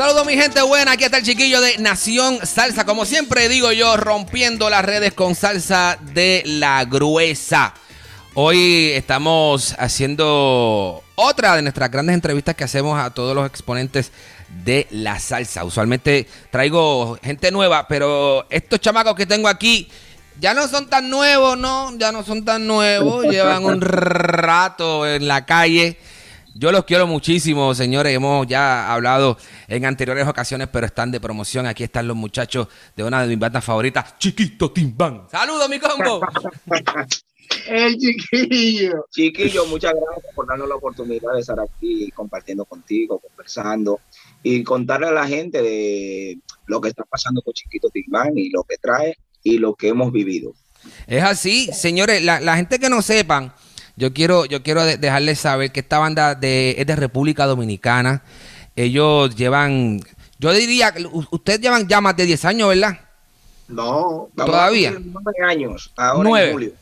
Saludos mi gente buena, aquí está el chiquillo de Nación Salsa, como siempre digo yo, rompiendo las redes con salsa de la gruesa. Hoy estamos haciendo otra de nuestras grandes entrevistas que hacemos a todos los exponentes de la salsa. Usualmente traigo gente nueva, pero estos chamacos que tengo aquí ya no son tan nuevos, ¿no? Ya no son tan nuevos, llevan un rato en la calle. Yo los quiero muchísimo, señores. Hemos ya hablado en anteriores ocasiones, pero están de promoción. Aquí están los muchachos de una de mis bandas favoritas, Chiquito Timbán. ¡Saludos, mi combo! El chiquillo. Chiquillo, muchas gracias por darnos la oportunidad de estar aquí compartiendo contigo, conversando y contarle a la gente de lo que está pasando con Chiquito Timbán y lo que trae y lo que hemos vivido. Es así, señores. La, la gente que no sepan, yo quiero, yo quiero de- dejarles saber que esta banda de, es de República Dominicana. Ellos llevan, yo diría, que ustedes llevan ya más de 10 años, ¿verdad? No, Todavía. nueve años, ahora Nueve. en julio.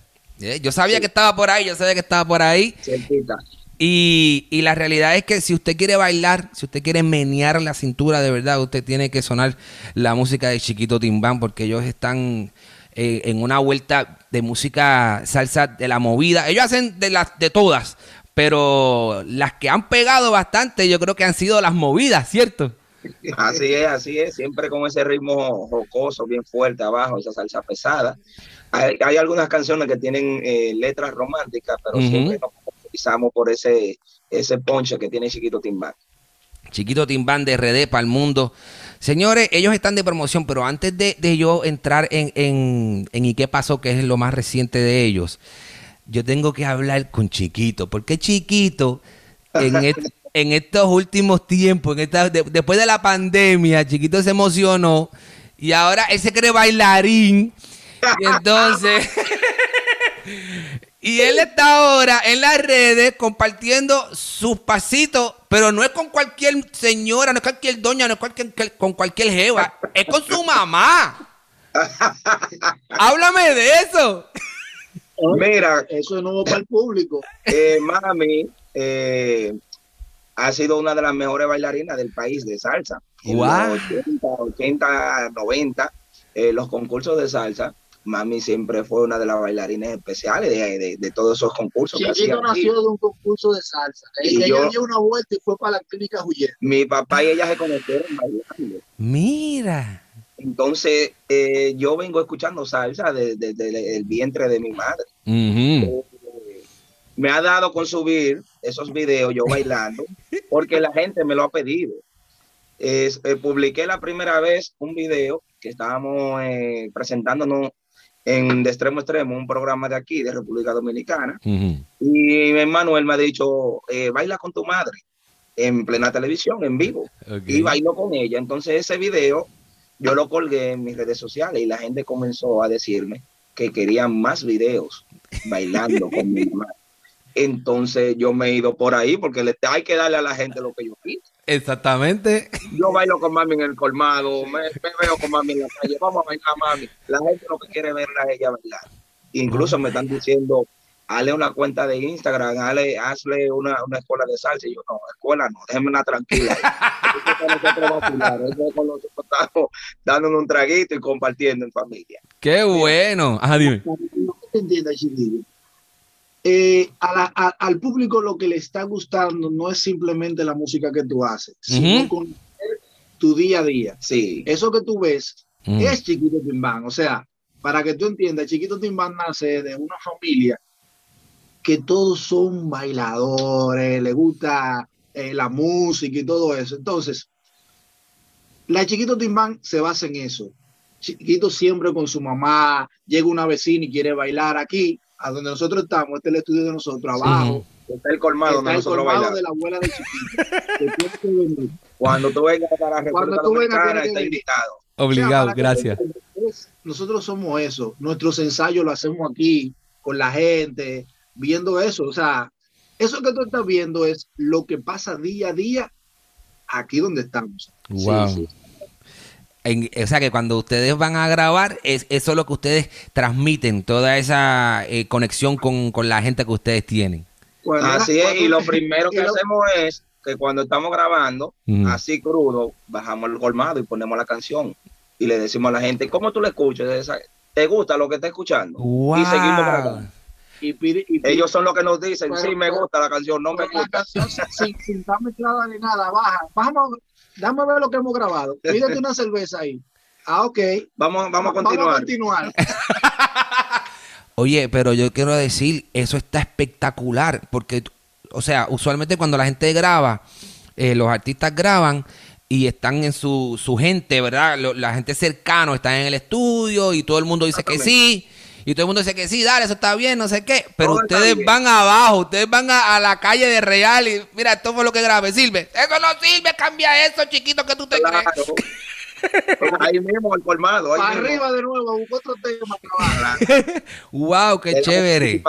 Eh, Yo sabía que estaba por ahí, yo sabía que estaba por ahí. Cerquita. Y, y la realidad es que si usted quiere bailar, si usted quiere menear la cintura de verdad, usted tiene que sonar la música de Chiquito Timbán, porque ellos están eh, en una vuelta de música salsa de la movida. Ellos hacen de las de todas, pero las que han pegado bastante, yo creo que han sido las movidas, ¿cierto? Así es, así es, siempre con ese ritmo jocoso, bien fuerte abajo, esa salsa pesada. Hay, hay algunas canciones que tienen eh, letras románticas, pero siempre nos caracterizamos por ese, ese ponche que tiene Chiquito Timbán. Chiquito Timbán de RD para el mundo. Señores, ellos están de promoción, pero antes de, de yo entrar en, en, en ¿Y qué pasó? que es lo más reciente de ellos, yo tengo que hablar con Chiquito, porque Chiquito, en, en estos últimos tiempos, en esta, de- después de la pandemia, Chiquito se emocionó y ahora él se cree bailarín. Y entonces... Y él está ahora en las redes compartiendo sus pasitos, pero no es con cualquier señora, no es cualquier doña, no es cualquier, con cualquier jeva, es con su mamá. Háblame de eso. Mira, Eso es nuevo para el público. eh, mami eh, ha sido una de las mejores bailarinas del país de salsa. En Guau. los 80, 80, 90, eh, los concursos de salsa, mami siempre fue una de las bailarines especiales de, de- de todos esos concursos. que Chiquito nació de un concurso de salsa. Y Ella yo- dio una vuelta y fue para la clínica Juliet. Mi papá y ella se conocieron bailando. Mira. Entonces, eh, yo vengo escuchando salsa desde el vientre de mi madre. Ujú. Me ha dado con subir esos videos yo bailando, porque la gente me lo ha pedido. Es, eh, publiqué la primera vez un video que estábamos eh, presentándonos en De Extremo a Extremo, un programa de aquí, de República Dominicana. Ujú. Y mi Manuel me ha dicho, eh, baila con tu madre en plena televisión, en vivo. Y bailo con ella. Entonces ese video yo lo colgué en mis redes sociales y la gente comenzó a decirme que querían más videos bailando con mi mamá. Entonces yo me he ido por ahí porque le, hay que darle a la gente lo que yo pido. Exactamente. Yo bailo con mami en el colmado, me, me veo con mami en la calle, vamos a bailar mami. La gente lo que quiere verla es ella bailar. Incluso me están diciendo, hazle una cuenta de Instagram, hazle, hazle una, una escuela de salsa. Y yo, no, escuela no, déjenme una tranquila. Dándonos un traguito y compartiendo en familia. Qué bueno. Ajá, dime. No eh, a la- a- al público lo que le está gustando no es simplemente la música que tú haces, sino con tu día a día. Sí. Eso que tú ves Mm. es Chiquito Timbán. O sea, para que tú entiendas, Chiquito Timbán nace de una familia que todos son bailadores, le gusta eh, la música y todo eso. Entonces, la Chiquito Timbán se basa en eso. Chiquito siempre con su mamá, llega una vecina y quiere bailar aquí, a donde nosotros estamos, este es el estudio de nosotros, abajo. Está el colmado donde el nosotros colmado bailamos. de la abuela de Chiquito. Cuando tú vengas para la Cuando tú vengas, está invitado. O sea, Obligado, gracias. Nosotros somos eso. Nuestros ensayos lo hacemos aquí, con la gente, viendo eso. O sea, eso que tú estás viendo es lo que pasa día a día aquí donde estamos. Wow. Sí, sí. En- o sea que cuando ustedes van a grabar, es, eso es lo que ustedes transmiten, toda esa eh, conexión con, con la gente que ustedes tienen. Era- Así es, y lo primero que lo- hacemos es que cuando estamos grabando, así crudo, bajamos el colmado y ponemos la canción. Y le decimos a la gente, ¿cómo tú la escuchas? ¿Te gusta lo que está escuchando? Wow. Y seguimos grabando. y pide- y pide- Ellos son los que nos dicen, Pero- sí, me pero- gusta la canción, no me la gusta. canción sin, sin estar mezclada ni nada, baja. Vamos, dame a ver lo que hemos grabado. Pídete una cerveza ahí. Ah, ok. Vamos, vamos a continuar. Vamos a continuar. Oye, pero yo quiero decir, eso está espectacular, porque, o sea, usualmente cuando la gente graba, eh, los artistas graban y están en su, su gente, ¿verdad? Lo- la gente cercano está en el estudio y todo el mundo dice que sí. Y todo el mundo dice que sí, dale, eso está bien, no sé qué. Pero Todo ustedes van abajo, ustedes van a, a la calle de Real y mira, esto fue lo que grabé, sirve. Eso no sirve, cambia eso, chiquito, que tú te Claro. crees. ahí mismo el colmado. ahí Para mismo. arriba de nuevo, busco otro tema. trabajar. Wow, qué Es chévere.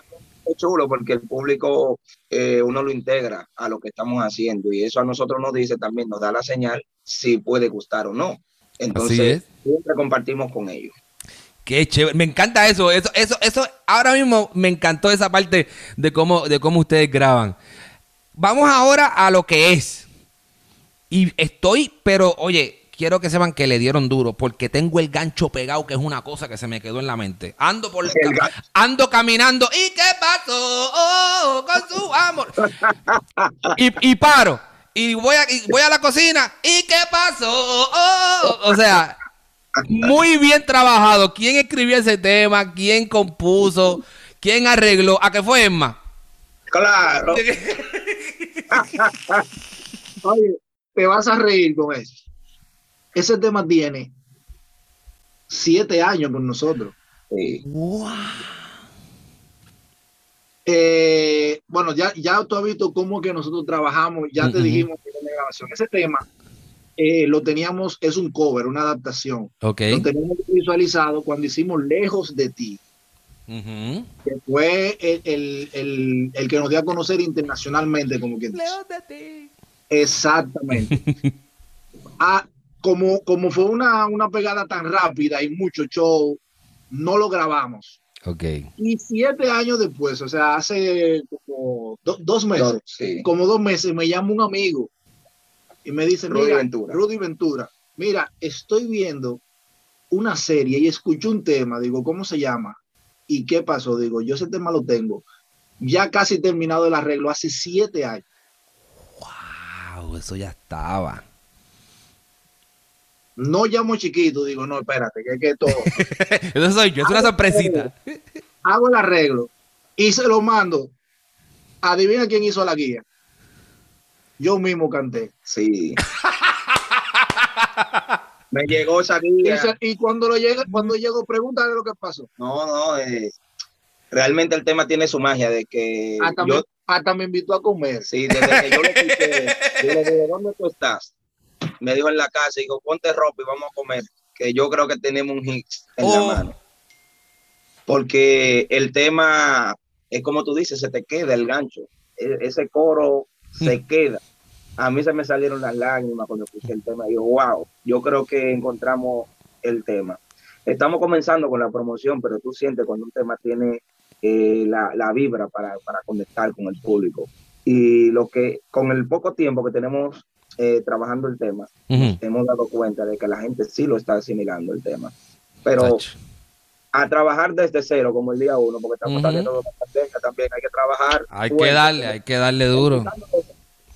Es chulo porque el público eh, uno lo integra a lo que estamos haciendo y eso a nosotros nos dice también, nos da la señal si puede gustar o no. Entonces, es. siempre compartimos con ellos. Qué chévere, me encanta eso, eso, eso, eso, ahora mismo me encantó esa parte de cómo, de cómo ustedes graban. Vamos ahora a lo que es. Y estoy, pero oye, quiero que sepan que le dieron duro, porque tengo el gancho pegado, que es una cosa que se me quedó en la mente. Ando por cam- ando caminando, ¿y qué pasó? Oh, con su amor. Y, y paro. Y voy a, y voy a la cocina. ¿Y qué pasó? Oh, o sea, muy bien trabajado. ¿Quién escribió ese tema? ¿Quién compuso? ¿Quién arregló? ¿A qué fue Emma? Claro. Oye, te vas a reír con eso. Ese tema tiene siete años con nosotros. Sí. Eh, bueno, ya, ya tú has visto cómo que nosotros trabajamos, ya te dijimos que en la grabación. Ese tema eh, lo teníamos, es un cover, una adaptación. Ok. Lo teníamos visualizado cuando hicimos Lejos de ti, que fue el, el- el- el que nos dio a conocer internacionalmente, como quien dice. Exactamente. Ah, como, como fue una, una pegada tan rápida y mucho show, no lo grabamos. Ok. Y siete años después, o sea, hace como do- dos meses, Sí. como dos meses, me llama un amigo y me dice, Rudy mira, Ventura. Rudy Ventura, mira, estoy viendo una serie y escuché un tema, digo, ¿cómo se llama? ¿Y qué pasó? Digo, yo ese tema lo tengo. Ya casi terminado el arreglo, hace siete años. Wow, eso ya estaba. No llamo chiquito, digo, no, espérate, que es que todo. Eso soy yo, es una sorpresita. Hago el arreglo y se lo mando. Adivina quién hizo la guía. Yo mismo canté. Sí. Me llegó esa Y, guía. se- y cuando lo llega, cuando llego, pregúntale lo que pasó. No, no, eh, realmente el tema tiene su magia de que Hasta, yo, me, hasta me invitó a comer. sí, desde que yo lo escuché, yo le dije, ¿dónde tú estás? Me dijo en la casa, digo, ponte ropa y vamos a comer, que yo creo que tenemos un hit en la Oh. mano. Porque el tema, es como tú dices, se te queda el gancho. E- ese coro se queda. A mí se me salieron las lágrimas cuando escuché el tema. Digo, wow, yo creo que encontramos el tema. Estamos comenzando con la promoción, pero tú sientes cuando un tema tiene eh, la, la vibra para, para conectar con el público. Y lo que, con el poco tiempo que tenemos eh, trabajando el tema, hemos dado cuenta de que la gente sí lo está asimilando el tema. Pero a trabajar desde cero, como el día uno, porque estamos saliendo de una pandemia también, hay que trabajar. Hay que darle, hay que darle duro.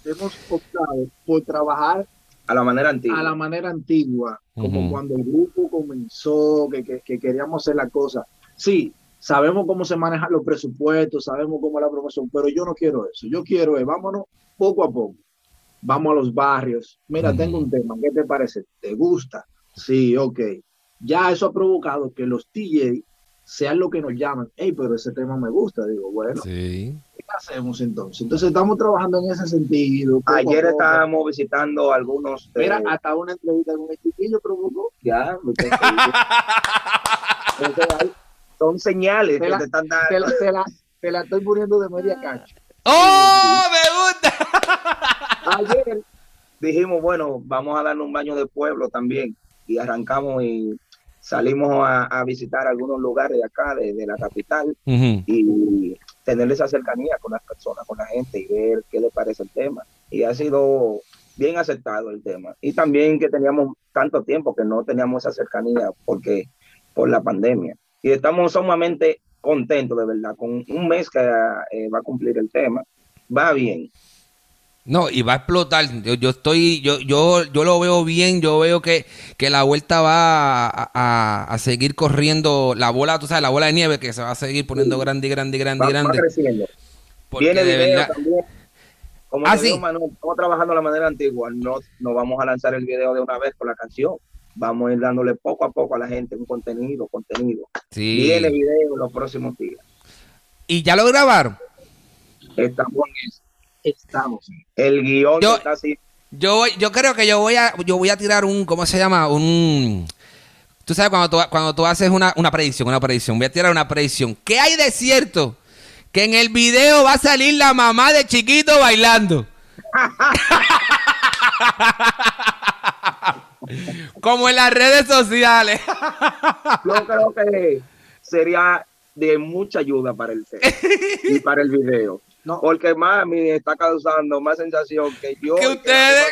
Hemos optado por trabajar A la manera antigua. a la manera antigua, como cuando el grupo comenzó, que, que- que queríamos hacer la cosa. Sí, sabemos cómo se manejan los presupuestos, sabemos cómo es la promoción, pero yo no quiero eso. Yo quiero, es, vámonos poco a poco. Vamos a los barrios. Mira, tengo un tema. ¿Qué te parece? ¿Te gusta? Sí, ok. Ya eso ha provocado que los DJ sean lo que nos llaman. Hey, pero ese tema me gusta. Digo, bueno, Sí. ¿qué hacemos entonces? Entonces estamos trabajando en ese sentido. Ayer estábamos visitando algunos. de- Mira, hasta una entrevista con el chiquillo provocó. Ya, me tengo que ir. Entonces, ahí son señales Te que la- te están Te dando. la, te la- te la estoy poniendo de media cancha. ¡Oh! ¡Me gusta! Ayer dijimos, bueno, vamos a darle un baño de pueblo también. Y arrancamos y salimos a, a visitar algunos lugares de acá, de, de la capital, y tener esa cercanía con las personas, con la gente y ver qué le parece el tema. Y ha sido bien aceptado el tema. Y también que teníamos tanto tiempo que no teníamos esa cercanía porque por la pandemia. Y estamos sumamente contentos, de verdad, con un mes que eh, va a cumplir el tema. Va bien. No, y va a explotar. Yo, yo estoy, yo, yo, yo lo veo bien. Yo veo que, que la vuelta va a, a- a seguir corriendo la bola, tú sabes, la bola de nieve que se va a seguir poniendo grande grande grande Va, y va grande. creciendo. Porque Viene de verdad, también. Como Ah, te digo, sí. Manuel, estamos trabajando de la manera antigua. No, no vamos a lanzar el video de una vez con la canción. Vamos a ir dándole poco a poco a la gente un contenido, contenido. sí. Viene video en los próximos días. Y ya lo grabaron. Estamos en eso. Estamos. El guion Yo- está así. Yo, voy- yo creo que yo voy a, yo voy a tirar un, ¿cómo se llama? Un, tú sabes cuando tú, cuando tú haces una, una predicción, una predicción. Voy a tirar una predicción. ¿Qué hay de cierto? Que en el video va a salir la mamá de chiquito bailando. Como en las redes sociales. Yo creo que sería de mucha ayuda para el tema y para el video. No. Porque mami está causando más sensación que yo. Que ustedes.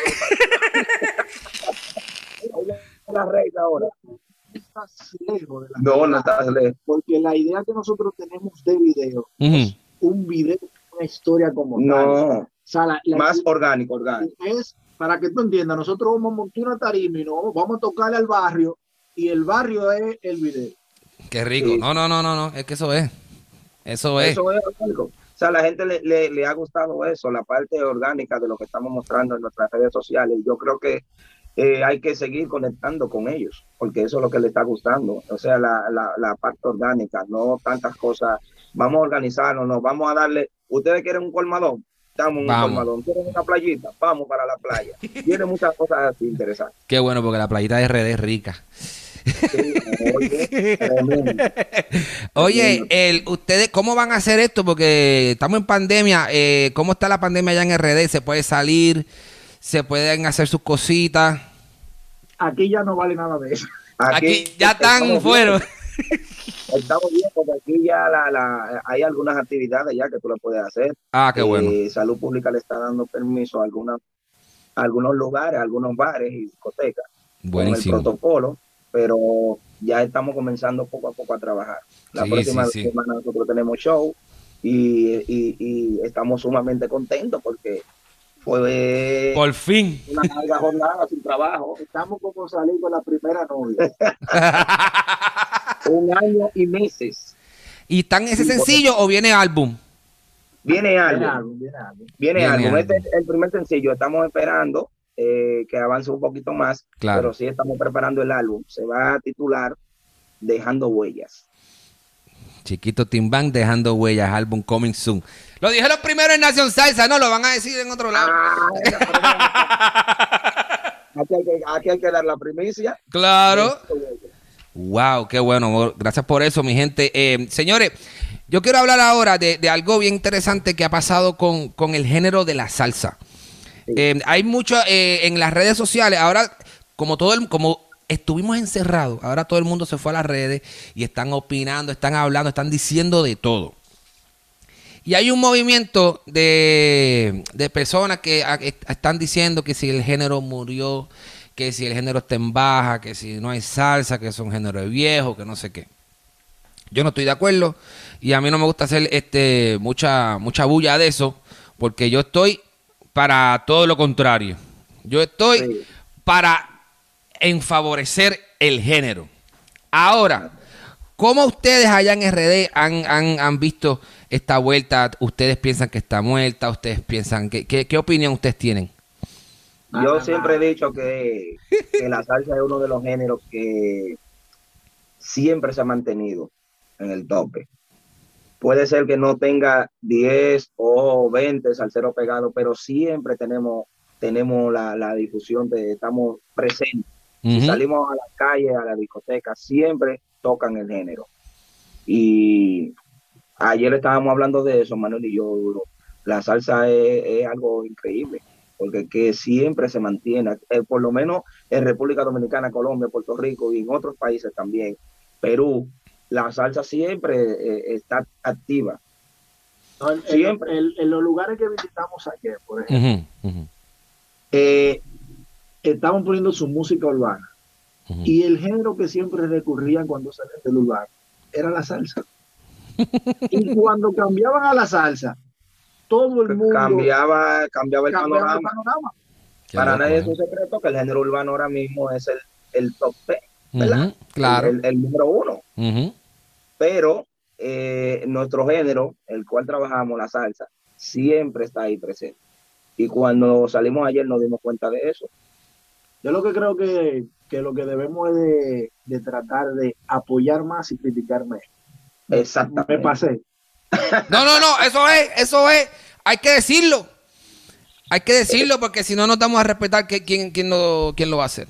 la reina ahora. Estás lejos de la No, no estás lejos. Porque la idea que nosotros tenemos de video, Ujú. un video, una historia como tal. No, O sea, la- la más orgánico, orgánico. es, para que tú entiendas, nosotros vamos a montar una tarima y no, vamos a tocarle al barrio y el barrio es el video. Qué rico. Sí. No, no, no, no, no. Es que eso es. Eso es. Eso es orgánico. O sea, a la gente le, le- le ha gustado eso, la parte orgánica de lo que estamos mostrando en nuestras redes sociales. Yo creo que eh, hay que seguir conectando con ellos, porque eso es lo que le está gustando. O sea, la, la, la parte orgánica, no tantas cosas. Vamos a organizarnos, nos vamos a darle. ¿Ustedes quieren un colmadón? Damos un Vamos. colmadón. ¿Quieren una playita? Vamos para la playa. Tiene muchas cosas así interesantes. Qué bueno, porque la playita de RD es rica. Oye, tremendo. Oye, el, ustedes, ¿cómo van a hacer esto? Porque estamos en pandemia. eh, ¿Cómo está la pandemia allá en RD? ¿Se puede salir? ¿Se pueden hacer sus cositas? Aquí ya no vale nada de eso. Aquí, ya están fuera. Estamos bien, porque aquí ya la, la- hay algunas actividades ya que tú las puedes hacer. Ah, qué bueno. Eh, Salud Pública le está dando permiso a, algunas, a algunos lugares, a algunos bares y discotecas con el Buenísimo. protocolo, pero ya estamos comenzando poco a poco a trabajar. La Sí, próxima sí, sí. semana nosotros tenemos show y, y- y estamos sumamente contentos porque fue Por fin. una larga jornada sin trabajo, Estamos como salir con la primera novia. un año y meses. ¿Y están ese sencillo o viene álbum? Viene Viene algo, viene algo. Viene, Viene algo. algo. Este es el primer sencillo. Estamos esperando eh, que avance un poquito más, Claro. pero sí estamos preparando el álbum. Se va a titular Dejando Huellas. Chiquito Timbán dejando huellas, álbum coming soon. Lo dijeron primero en Nación Salsa, no lo van a decir en otro lado. Ah, esa primicia. aquí, hay que, aquí hay que dar la primicia. Claro. Wow, qué bueno. Gracias por eso, mi gente. Eh, señores, yo quiero hablar ahora de, de algo bien interesante que ha pasado con, con el género de la salsa. Eh, hay mucho eh, en las redes sociales. Ahora, como todo el, como estuvimos encerrados, ahora todo el mundo se fue a las redes y están opinando, están hablando, están diciendo de todo. Y hay un movimiento de, de personas que están diciendo que si el género murió, que si el género está en baja, que si no hay salsa, que es un género de viejo, que no sé qué. Yo no estoy de acuerdo y a mí no me gusta hacer este mucha mucha bulla de eso porque yo estoy para todo lo contrario. Yo estoy Sí. para en favorecer el género. Ahora, ¿cómo ustedes allá en RD han, han- han visto esta vuelta? ¿Ustedes piensan que está muerta? ¿Ustedes piensan que qué, qué opinión ustedes tienen? Yo siempre he dicho que, que la salsa es uno de los géneros que siempre se ha mantenido en el tope. Puede ser que no tenga 10 o 20 salseros pegados, pero siempre tenemos, tenemos la, la difusión, de, estamos presentes. Si salimos a las calles, a la discoteca, siempre tocan el género. Y ayer estábamos hablando de eso, Manuel y yo. La salsa es, es algo increíble, porque que siempre se mantiene, eh, por lo menos en República Dominicana, Colombia, Puerto Rico y en otros países también. Perú, la salsa siempre eh, está activa. No, en- Siempre. En, en los lugares que visitamos ayer, por ejemplo, eh, estaban poniendo su música urbana. Y el género que siempre recurrían cuando salían del urbano era la salsa. y cuando cambiaban a la salsa, todo el mundo Cambiaba, cambiaba el cambiaba el panorama. Para nadie es un secreto que el género urbano ahora mismo es el, el top 10, ¿verdad? Claro. el, el número uno. Pero eh, nuestro género, el cual trabajamos, la salsa, siempre está ahí presente. Y cuando salimos ayer nos dimos cuenta de eso. Yo lo que creo que, que lo que debemos es de, de tratar de apoyar más y criticar menos. Exactamente. Me pasé. No, no, no, eso es, eso es, hay que decirlo. Hay que decirlo porque si no nos damos a respetar que, quién, quién, lo, quién lo va a hacer.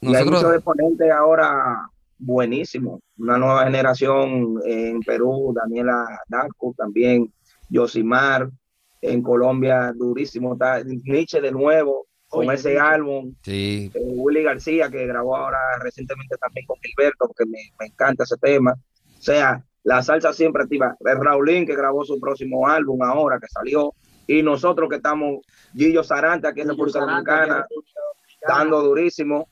Y hay muchos Nosotros, exponentes ahora buenísimos. Una nueva generación en Perú, Daniela Danco también, Yosimar, en Colombia, durísimo. Está Nietzsche de nuevo, con Oye, ese Nietzsche. álbum. sí, eh, Willy García, que grabó ahora recientemente también con Gilberto, porque me, me encanta ese tema. O sea, la salsa siempre activa. El Raulín, que grabó su próximo álbum ahora, que salió. Y nosotros que estamos, Gillo Saranta, aquí en República Dominicana, dando durísimo.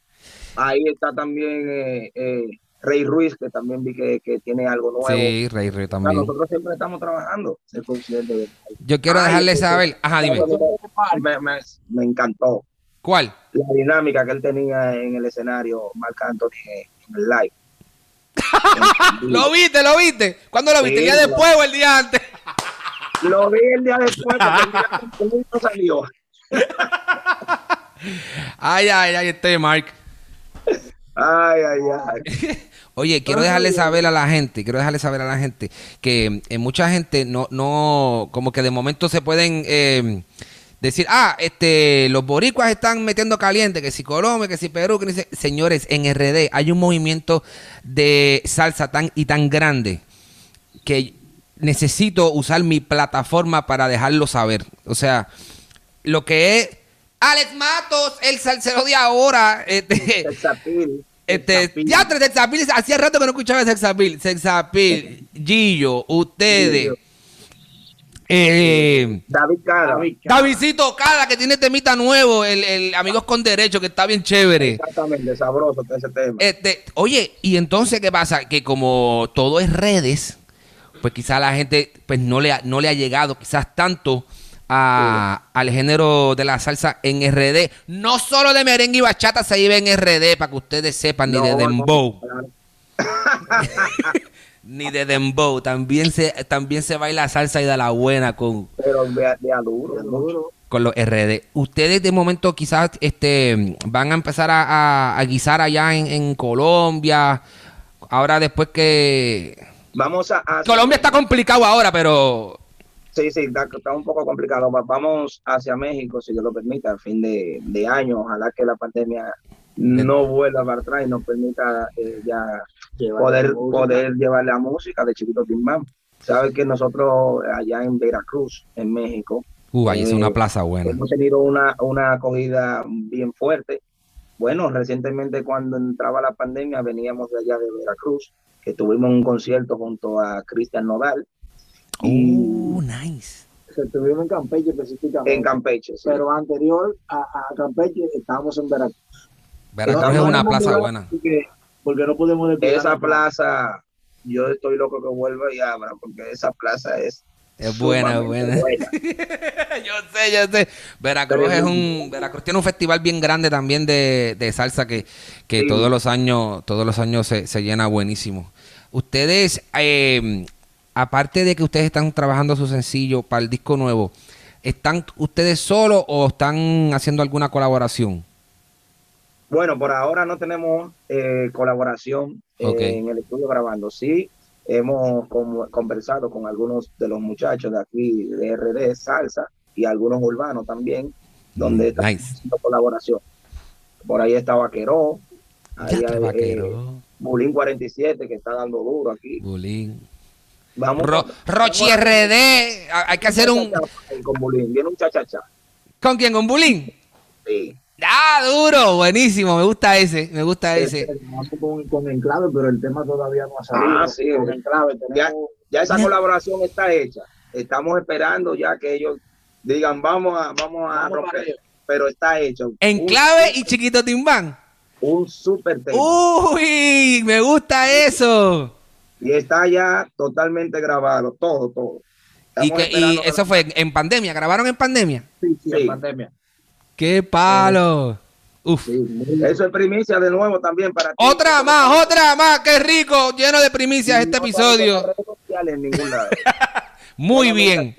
Ahí está también eh, eh, Rey Ruiz, que también vi que, que tiene algo nuevo. sí, Rey O sea, también. nosotros siempre estamos trabajando. De- Yo quiero Ay, dejarle sí, saber, ajá, dime, Me, me- me encantó ¿cuál? la dinámica que él tenía en el escenario, Marc Anthony, en el live. ¿Lo viste, lo viste? ¿Cuándo lo viste? ¿El día Sí, después o el día antes? Lo vi el día después, porque el día después no salió. Ay, ay, ay, este Mark. Ay, ay, ay. Oye, quiero dejarle saber a la gente, quiero dejarle saber a la gente que eh, mucha gente no, no, como que de momento se pueden eh, decir, ah, este, los boricuas están metiendo caliente, que si Colombia, que si Perú, que ni se-". señores, en RD hay un movimiento de salsa tan y tan grande que necesito usar mi plataforma para dejarlo saber. O sea, lo que es Alex Matos, el salsero de ahora, este, Sexapil, este, ya tres Sexapil, hacía rato que no escuchaba Sexapil, Sexapil, Gillo, ustedes, Gillo. eh, David Cara. David Cara. Davidcito Cada, que tiene temita nuevo, el, el Amigos con Derecho, que está bien chévere. Exactamente, sabroso está ese tema. Este, oye, y entonces, ¿qué pasa? Que como todo es redes, pues quizás la gente pues no le ha, no le ha llegado quizás tanto a- al género de la salsa en RD. No solo de merengue y bachata se vive en RD, para que ustedes sepan, ni de dembow. Ni de dembow. También se, también se baila salsa y da la buena con, Pero de, de a duro, mucho. con los RD. Ustedes de momento quizás este van a empezar a, a- a guisar allá en, en Colombia. Ahora después que... Vamos a, a- Colombia está complicado ahora, pero... Sí, sí, está, está un poco complicado. Va- Vamos hacia México, si Dios lo permite, a fin de, de año. Ojalá que la pandemia no vuelva para atrás y nos permita eh, ya poder, música. poder llevar la música de Chiquito Timbán. Sabes que nosotros allá en Veracruz, en México, Uh, ahí es Eh, una plaza buena. hemos tenido una, una acogida bien fuerte. Bueno, recientemente cuando entraba la pandemia veníamos de allá de Veracruz, que tuvimos un concierto junto a Cristian Nodal Uh, nice. Estuvimos en Campeche específicamente. en Campeche. sí. Pero anterior a, a Campeche estábamos en Veracruz. Veracruz No, es una plaza buena. porque- Porque no podemos Esa la plaza yo estoy loco que vuelva y abra, porque esa plaza es Es buena, es buena. yo sé, yo sé. Veracruz es un, Veracruz tiene un festival bien grande también de, de salsa que, que Sí. todos los años, todos los años se, se llena buenísimo. Ustedes, eh, aparte de que ustedes están trabajando su sencillo para el disco nuevo, ¿están ustedes solos o están haciendo alguna colaboración? Bueno, por ahora no tenemos eh, colaboración eh, en el estudio grabando. Sí, hemos con- conversado con algunos de los muchachos de aquí, de RD, Salsa, y algunos urbanos también, donde Mm, estamos nice. haciendo colaboración. Por ahí está Vaqueró, ahí Ya te hay, eh, Bulín 47, que está dando duro aquí. Bulín. Vamos Ro- Rochi RD, a- hay que hacer un... Con Bulín, viene un chachachá. ¿Con quién? ¿Con Bulín? Sí. ¡Ah, duro! Buenísimo, me gusta ese, me gusta ese. Vamos con, con Enclave, pero el tema todavía no ha salido. Ah, sí. Con Enclave Ya, tenemos ya esa colaboración está hecha. Estamos esperando ya que ellos digan vamos a vamos a Vamos romper, pero está hecho. En Un- clave y chiquito timbán. un super tema. Uy, me gusta eso. Y está ya totalmente grabado, todo, todo. Y, que, y eso fue en pandemia, grabaron en pandemia. sí, sí, Sí. en pandemia. ¡Qué palo! Uf. Sí, Eso es primicia de nuevo también para ti. Otra más, otra más, qué rico, lleno de primicias este No episodio. estamos en redes sociales en ningún lado. Muy bien.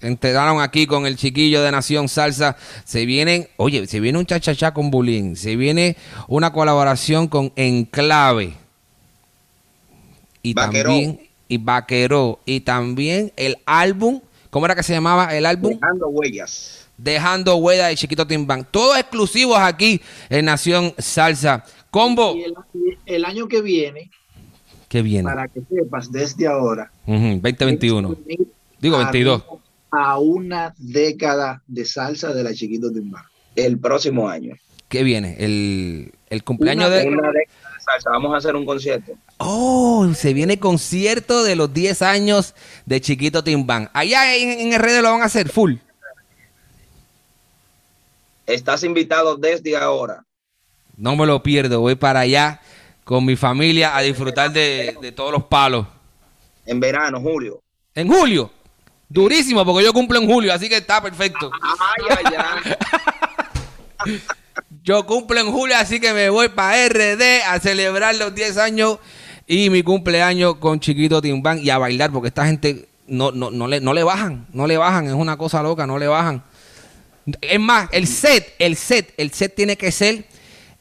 Enteraron aquí con el chiquillo de Nación Salsa. Se vienen, oye, se viene un chachachá con Bulín. Se viene una colaboración con Enclave. Y Vaqueró. también, y Vaqueró. Y también el álbum, ¿cómo era que se llamaba el álbum? Dejando huellas. Dejando huella de Chiquito Timbán. Todos exclusivos aquí en Nación Salsa. Combo. Y el, año que viene, ¿Qué viene? para que sepas desde ahora, Ujú, 2021. Digo 22. arriba A una década de salsa de la Chiquito Timbán. El próximo año. ¿Qué viene? El, el cumpleaños Una de... Una década de salsa. Vamos a hacer un concierto. Oh, se viene concierto de los 10 años de Chiquito Timbán. Allá en, en RD lo van a hacer full. Estás invitado desde ahora. No me lo pierdo. Voy para allá con mi familia a disfrutar de, de todos los palos. En verano, Julio. En julio. Durísimo, porque yo cumplo en julio, así que está perfecto. Ay, ay, ay. Yo cumplo en julio, así que me voy para RD a celebrar los 10 años y mi cumpleaños con Chiquito Timbán y a bailar, porque esta gente no, no, no, le, no le bajan, no le bajan, es una cosa loca, no le bajan. Es más, el set, el set, el set tiene que ser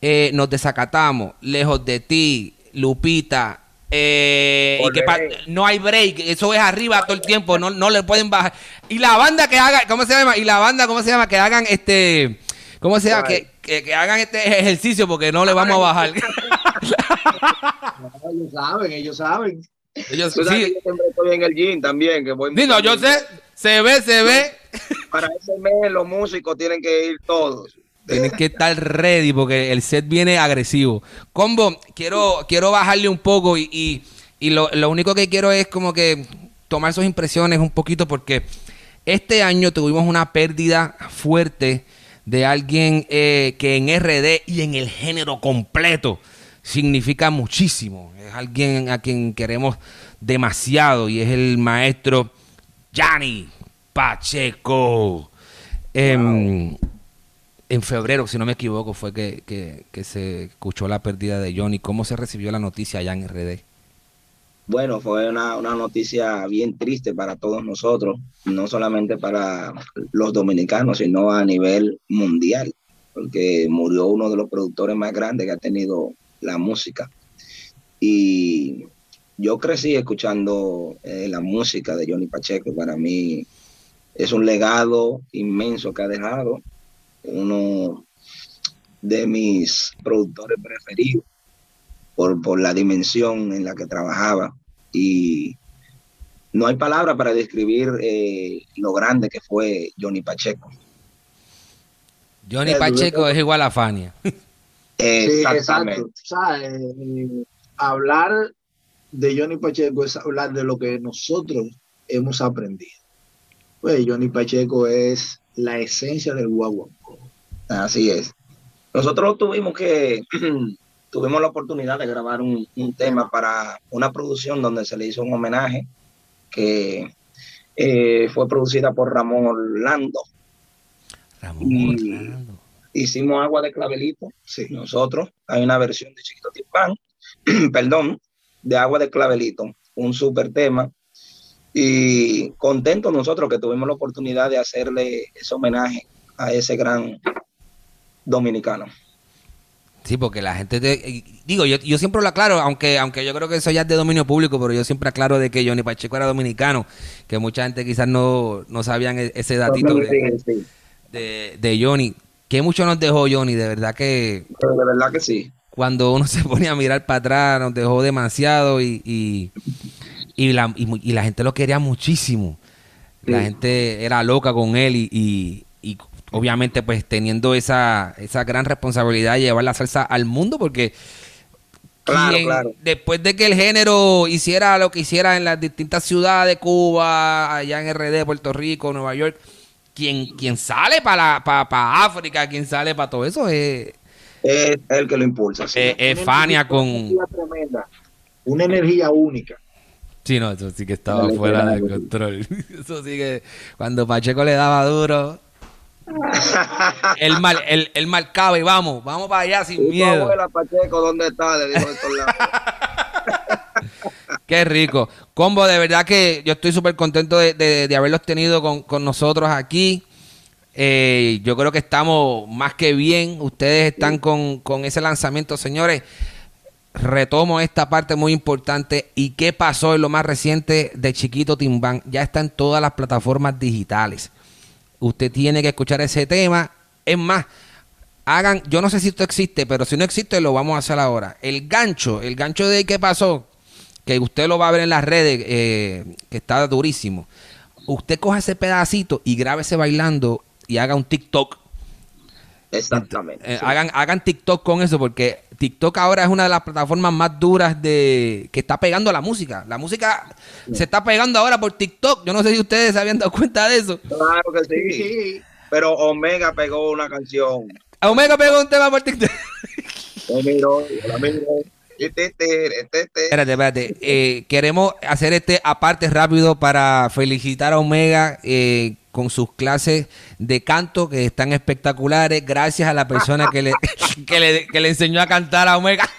eh, Nos desacatamos, Lejos de ti, Lupita. eh, y que no hay break, eso es arriba todo el tiempo, no, no le pueden bajar. Y la banda que haga, ¿cómo se llama? Y la banda, ¿cómo se llama? Que hagan este, ¿cómo se llama? Que, que, que hagan este ejercicio porque no le vamos a bajar. No, ellos saben, ellos saben. Ellos, Tú sabes que yo siempre estoy en el gym también, que voy Sí, no, yo sé, se ve, se ve. Para ese mes los músicos tienen que ir todos. Tienes que estar ready porque el set viene agresivo. Combo, quiero, quiero bajarle un poco y, y- y lo, lo único que quiero es como que tomar sus impresiones un poquito porque este año tuvimos una pérdida fuerte de alguien eh, que en RD y en el género completo significa muchísimo. Es alguien a quien queremos demasiado y es el maestro Yanni Pacheco. Em, en febrero, si no me equivoco, fue que, que- que se escuchó la pérdida de Johnny. ¿Cómo se recibió la noticia allá en RD? Bueno, fue una, una noticia bien triste para todos nosotros, no solamente para los dominicanos, sino a nivel mundial, porque murió uno de los productores más grandes que ha tenido la música. Y yo crecí escuchando eh, la música de Johnny Pacheco, para mí es un legado inmenso que ha dejado, uno de mis productores preferidos por, por la dimensión en la que trabajaba. Y no hay palabra para describir eh, lo grande que fue Johnny Pacheco. Johnny Pacheco es igual a Fania. Sí, Exactamente. exacto. O sea, eh, hablar de Johnny Pacheco es hablar de lo que nosotros hemos aprendido. Pues Johnny Pacheco es la esencia del guaguancó. Así es. Nosotros tuvimos que tuvimos la oportunidad de grabar un, un tema para una producción donde se le hizo un homenaje que eh, fue producida por Ramón Orlando. Ramón Y- Orlando. Hicimos agua de clavelito, Sí. nosotros. Hay una versión de Chiquito Timpán, perdón, de agua de clavelito, un súper tema. Y contentos nosotros que tuvimos la oportunidad de hacerle ese homenaje a ese gran dominicano. Sí, porque la gente te- digo, yo, yo siempre lo aclaro, aunque, aunque yo creo que eso ya es de dominio público, pero yo siempre aclaro de que Johnny Pacheco era dominicano, que mucha gente quizás no, no sabían e- ese datito de, de, de Johnny. Que mucho nos dejó Johnny, de verdad que Pero de verdad que sí. cuando uno se ponía a mirar para atrás, nos dejó demasiado y, y, y la, y la gente lo quería muchísimo. La gente era loca con él y, y- y obviamente pues teniendo esa, esa gran responsabilidad de llevar la salsa al mundo porque Claro, quien- claro. después de que el género hiciera lo que hiciera en las distintas ciudades de Cuba, allá en RD, Puerto Rico, Nueva York, quien, quien sale para para África, quien sale para todo eso es, Es el que lo impulsa. sí. es- es Fania con... Una energía tremenda, una energía única. Sí, no, eso sí que estaba fuera de control. Eso sí que cuando Pacheco le daba duro, él, mal, él, él marcaba y vamos, vamos para allá sin ¿Y tu miedo. abuela Pacheco dónde está? Le dijo. Qué rico. Combo, de verdad que yo estoy súper contento de, de- de haberlos tenido con, con nosotros aquí. Eh, yo creo que estamos más que bien. Ustedes están con, con ese lanzamiento, señores. Retomo esta parte muy importante. ¿Y qué pasó en lo más reciente de Chiquito Timbán? Ya está en todas las plataformas digitales. Usted tiene que escuchar ese tema. Es más, hagan, yo no sé si esto existe, pero si no existe, lo vamos a hacer ahora. El gancho, el gancho de qué pasó, que usted lo va a ver en las redes, eh, que está durísimo. Usted coge ese pedacito y grábese bailando y haga un TikTok. Exactamente. Eh, sí. hagan, hagan TikTok con eso, porque TikTok ahora es una de las plataformas más duras de que está pegando la música. La música se está pegando ahora por TikTok. Yo no sé si ustedes se habían dado cuenta de eso. Claro que sí. Sí. Pero Omega pegó una canción. Omega pegó un tema por TikTok. Miró, la. Espérate, espérate. Eh, queremos hacer este aparte rápido para felicitar a Omega eh, con sus clases de canto que están espectaculares. Gracias a la persona que le, que le, que le enseñó a cantar a Omega.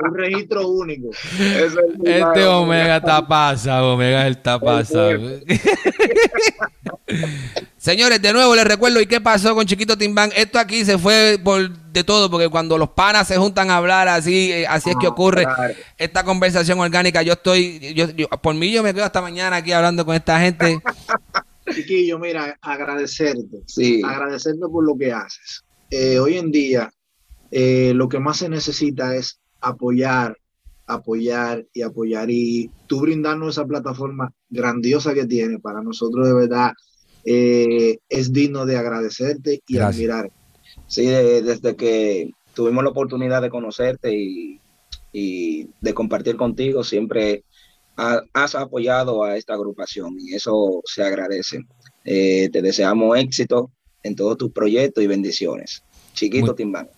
Un registro único. Es Este. Omega está pasado, Omega es el está pasado. Señores, de nuevo les recuerdo, ¿y qué pasó con Chiquito Timbán? Esto aquí se fue por de todo, porque cuando los panas se juntan a hablar así, eh, así es que ocurre claro. esta conversación orgánica. Yo estoy, yo, yo- por mí yo me quedo hasta mañana aquí hablando con esta gente. Chiquillo, mira, agradecerte. Sí. Agradecerte por lo que haces. Eh, hoy en día, eh, lo que más se necesita es apoyar, apoyar y apoyar. Y tú brindarnos esa plataforma grandiosa que tiene para nosotros, de verdad, eh, es digno de agradecerte y Gracias. admirar. Sí, de- desde que tuvimos la oportunidad de conocerte y, y de compartir contigo, siempre ha- has apoyado a esta agrupación y eso se agradece. Eh, te deseamos éxito en todos tus proyectos y bendiciones. Chiquito Muy- Timbán.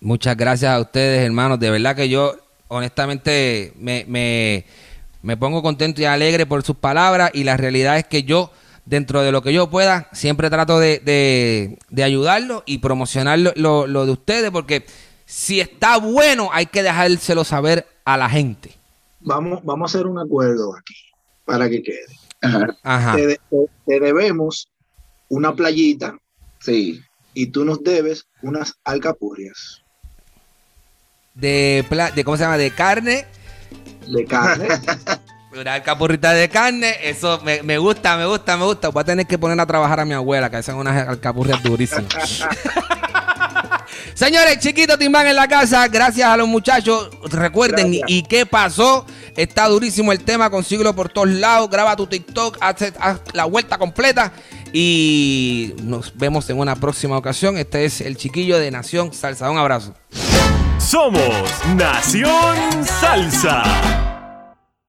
Muchas gracias a ustedes, hermanos. De verdad que yo, honestamente, me, me, me pongo contento y alegre por sus palabras. Y la realidad es que yo, dentro de lo que yo pueda, siempre trato de, de, de ayudarlo y promocionar lo, lo- lo de ustedes. Porque si está bueno, hay que dejárselo saber a la gente. Vamos, vamos a hacer un acuerdo aquí para que quede. Ajá. Ajá. Te, de- te debemos una playita Sí, y tú nos debes unas alcapurrias De, pla- de, ¿cómo se llama? De carne. de carne. Una alcapurrita de carne, eso me, me gusta, me gusta, me gusta. Voy a tener que poner a trabajar a mi abuela, que hacen unas alcapurrias durísimas. Señores, chiquito Timbán en la casa, gracias a los muchachos. Recuerden, Gracias. ¿y qué pasó? Está durísimo el tema, consíguelo por todos lados. Graba tu TikTok, haz, haz la vuelta completa. Y nos vemos en una próxima ocasión. Este es el chiquillo de Nación Salsa. Un abrazo. Somos Nación Salsa.